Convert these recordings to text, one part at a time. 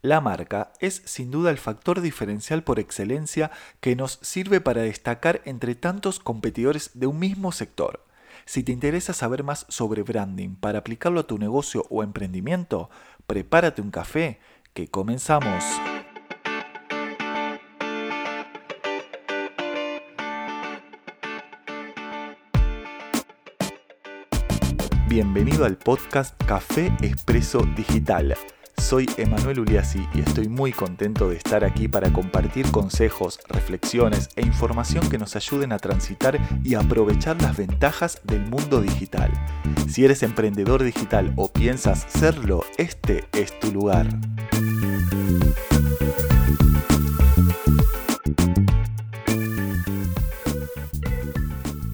La marca es sin duda el factor diferencial por excelencia que nos sirve para destacar entre tantos competidores de un mismo sector. Si te interesa saber más sobre branding para aplicarlo a tu negocio o emprendimiento, prepárate un café, que comenzamos. Bienvenido al podcast Café Expreso Digital soy Emanuel Uliassi y estoy muy contento de estar aquí para compartir consejos, reflexiones e información que nos ayuden a transitar y aprovechar las ventajas del mundo digital. Si eres emprendedor digital o piensas serlo, este es tu lugar.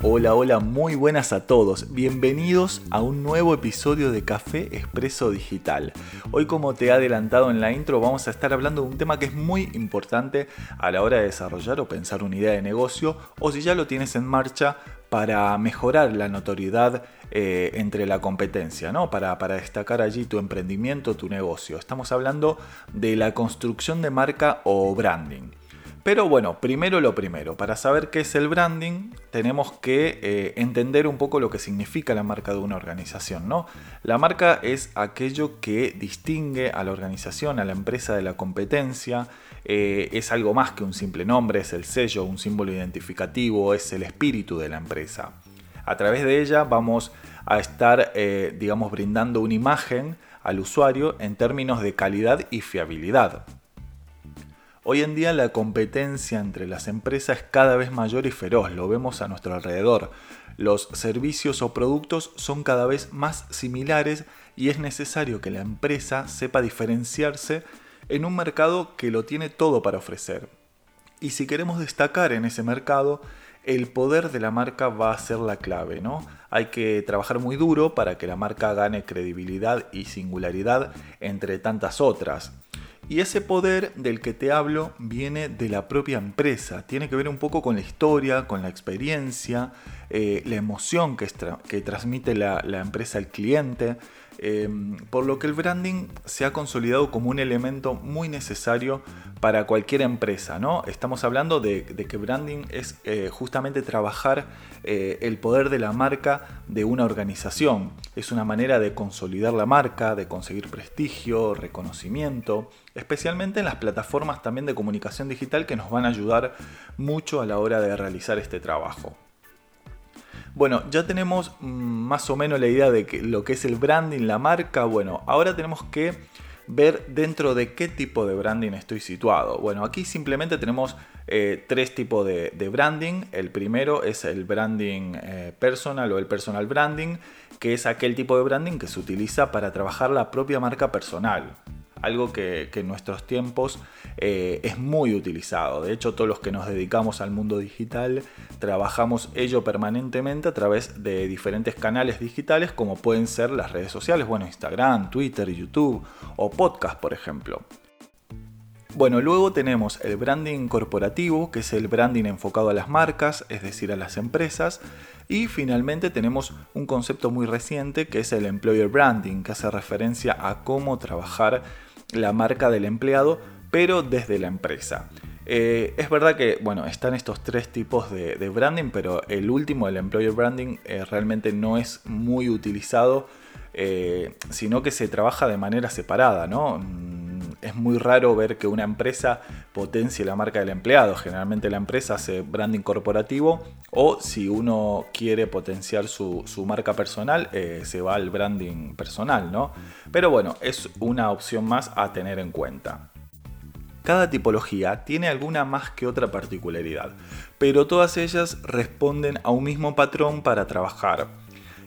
Hola, hola, muy buenas a todos. Bienvenidos a un nuevo episodio de Café Expreso Digital. Hoy como te he adelantado en la intro vamos a estar hablando de un tema que es muy importante a la hora de desarrollar o pensar una idea de negocio o si ya lo tienes en marcha para mejorar la notoriedad eh, entre la competencia, ¿no? Para, para destacar allí tu emprendimiento, tu negocio. Estamos hablando de la construcción de marca o branding. Pero bueno, primero lo primero, para saber qué es el branding tenemos que eh, entender un poco lo que significa la marca de una organización. ¿no? La marca es aquello que distingue a la organización, a la empresa de la competencia, eh, es algo más que un simple nombre, es el sello, un símbolo identificativo, es el espíritu de la empresa. A través de ella vamos a estar, eh, digamos, brindando una imagen al usuario en términos de calidad y fiabilidad. Hoy en día la competencia entre las empresas es cada vez mayor y feroz, lo vemos a nuestro alrededor. Los servicios o productos son cada vez más similares y es necesario que la empresa sepa diferenciarse en un mercado que lo tiene todo para ofrecer. Y si queremos destacar en ese mercado, el poder de la marca va a ser la clave, ¿no? Hay que trabajar muy duro para que la marca gane credibilidad y singularidad entre tantas otras. Y ese poder del que te hablo viene de la propia empresa, tiene que ver un poco con la historia, con la experiencia, eh, la emoción que, transmite la, la, empresa al cliente, Em, por lo que el branding se ha consolidado como un elemento muy necesario para cualquier empresa. ¿no? Estamos hablando de, que branding es eh, justamente trabajar eh, el poder de la marca de una organización. Es una manera de consolidar la marca, de conseguir prestigio, reconocimiento, especialmente en las plataformas también de comunicación digital que nos van a ayudar mucho a la hora de realizar este trabajo. Bueno, ya tenemos mm, más o menos la idea de lo que es el branding, la marca. Bueno, ahora tenemos que ver dentro de qué tipo de branding estoy situado. Bueno, aquí simplemente tenemos eh, tres tipos de, branding. El primero es el branding eh, personal o el personal branding, que es aquel tipo de branding que se utiliza para trabajar la propia marca personal algo que, en nuestros tiempos eh, es muy utilizado. De hecho, todos los que nos dedicamos al mundo digital trabajamos ello permanentemente a través de diferentes canales digitales como pueden ser las redes sociales, bueno, Instagram, Twitter, YouTube o podcast, por ejemplo. Bueno, luego tenemos el branding corporativo, que es el branding enfocado a las marcas, es decir, a las empresas. Y finalmente tenemos un concepto muy reciente que es el employer branding, que hace referencia a cómo trabajar la marca del empleado, pero desde la empresa. Eh, es verdad que, bueno, están estos tres tipos de, branding, pero el último, el employer branding, eh, realmente no es muy utilizado, eh, sino que se trabaja de manera separada, ¿no? Es muy raro ver que una empresa potencie la marca del empleado. Generalmente la empresa hace branding corporativo o si uno quiere potenciar su, marca personal, eh, se va al branding personal, ¿no? Pero bueno, es una opción más a tener en cuenta. Cada tipología tiene alguna más que otra particularidad, pero todas ellas responden a un mismo patrón para trabajar.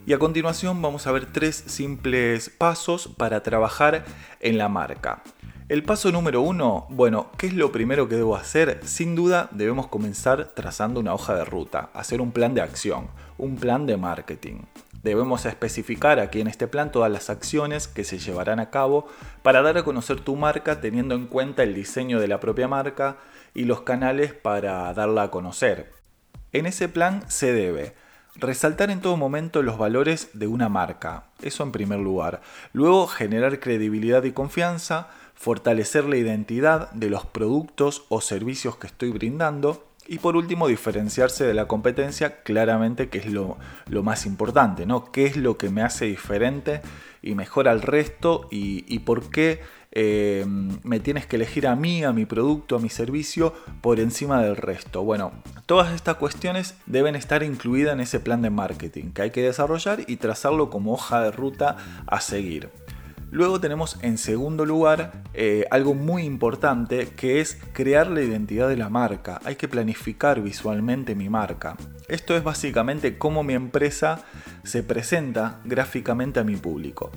Y a continuación vamos a ver tres simples pasos para trabajar en la marca. El paso número uno, bueno, ¿qué es lo primero que debo hacer? Sin duda debemos comenzar trazando una hoja de ruta, hacer un plan de acción, un plan de marketing. Debemos especificar aquí en este plan todas las acciones que se llevarán a cabo para dar a conocer tu marca teniendo en cuenta el diseño de la propia marca y los canales para darla a conocer. En ese plan se debe resaltar en todo momento los valores de una marca, eso en primer lugar. Luego generar credibilidad y confianza, fortalecer la identidad de los productos o servicios que estoy brindando y por último, diferenciarse de la competencia, claramente que es lo, más importante, ¿no? ¿Qué es lo que me hace diferente y mejor al resto y, por qué eh, me tienes que elegir a mí, a mi producto, a mi servicio por encima del resto? Bueno, todas estas cuestiones deben estar incluidas en ese plan de marketing que hay que desarrollar y trazarlo como hoja de ruta a seguir. Luego tenemos en segundo lugar eh, algo muy importante que es crear la identidad de la marca. Hay que planificar visualmente mi marca. Esto es básicamente cómo mi empresa se presenta gráficamente a mi público.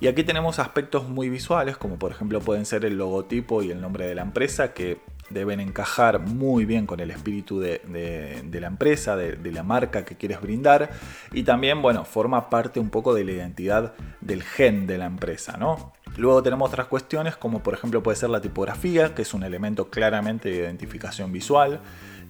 Y aquí tenemos aspectos muy visuales como por ejemplo pueden ser el logotipo y el nombre de la empresa que deben encajar muy bien con el espíritu de, la empresa, de, la marca que quieres brindar y también, bueno, forma parte un poco de la identidad del gen de la empresa, ¿no? Luego tenemos otras cuestiones como por ejemplo puede ser la tipografía, que es un elemento claramente de identificación visual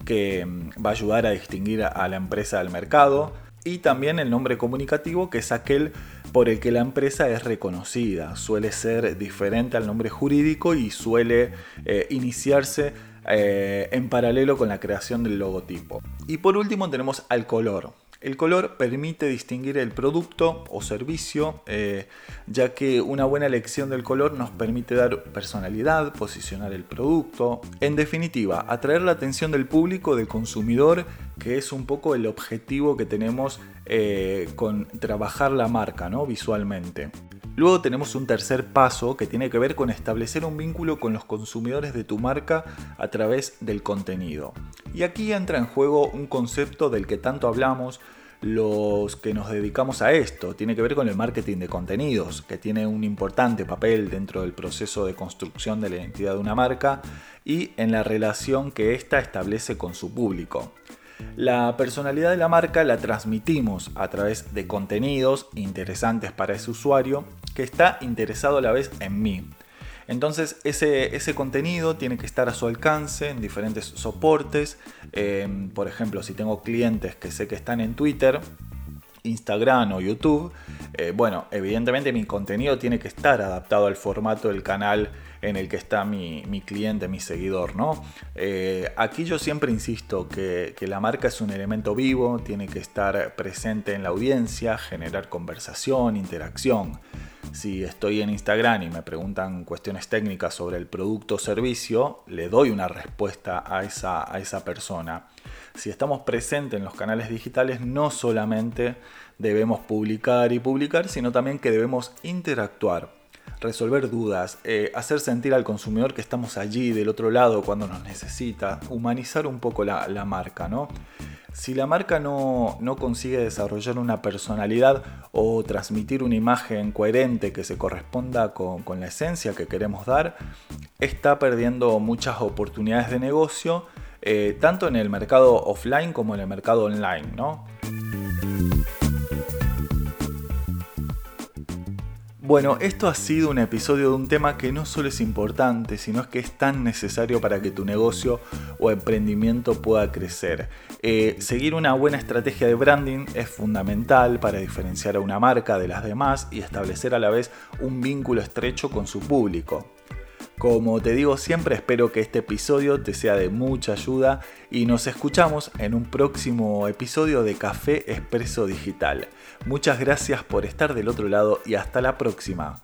que mm, va a ayudar a distinguir a la empresa del mercado y también el nombre comunicativo que es aquel por el que la empresa es reconocida. Suele ser diferente al nombre jurídico y suele eh, iniciarse eh, en paralelo con la creación del logotipo. Y por último tenemos al color. El color permite distinguir el producto o servicio, eh, ya que una buena elección del color nos permite dar personalidad, posicionar el producto, en definitiva, atraer la atención del público, del consumidor, que es un poco el objetivo que tenemos eh, con trabajar la marca ¿no? visualmente. Luego tenemos un tercer paso que tiene que ver con establecer un vínculo con los consumidores de tu marca a través del contenido. Y aquí entra en juego un concepto del que tanto hablamos los que nos dedicamos a esto. Tiene que ver con el marketing de contenidos, que tiene un importante papel dentro del proceso de construcción de la identidad de una marca y en la relación que ésta establece con su público. La personalidad de la marca la transmitimos a través de contenidos interesantes para ese usuario que está interesado a la vez en mí. Entonces ese, ese contenido tiene que estar a su alcance en diferentes soportes. Em, por ejemplo, si tengo clientes que sé que están en Twitter, Instagram o YouTube, eh, bueno, evidentemente mi contenido tiene que estar adaptado al formato del canal en el que está mi, cliente, mi seguidor, ¿no? Eh, aquí yo siempre insisto que, que, la marca es un elemento vivo, tiene que estar presente en la audiencia, generar conversación, interacción. Si estoy en Instagram y me preguntan cuestiones técnicas sobre el producto o servicio, le doy una respuesta a esa, a esa persona. Si estamos presentes en los canales digitales, no solamente debemos publicar y publicar, sino también que debemos interactuar, resolver dudas, eh, hacer sentir al consumidor que estamos allí del otro lado cuando nos necesita, humanizar un poco la, la marca, ¿no? Si la marca no, consigue desarrollar una personalidad o transmitir una imagen coherente que se corresponda con, la esencia que queremos dar, está perdiendo muchas oportunidades de negocio, eh, tanto en el mercado offline como en el mercado online. ¿no? Bueno, esto ha sido un episodio de un tema que no solo es importante, sino que es tan necesario para que tu negocio o emprendimiento pueda crecer. Eh, seguir una buena estrategia de branding es fundamental para diferenciar a una marca de las demás y establecer a la vez un vínculo estrecho con su público. Como te digo siempre, espero que este episodio te sea de mucha ayuda y nos escuchamos en un próximo episodio de Café Expreso Digital. Muchas gracias por estar del otro lado y hasta la próxima.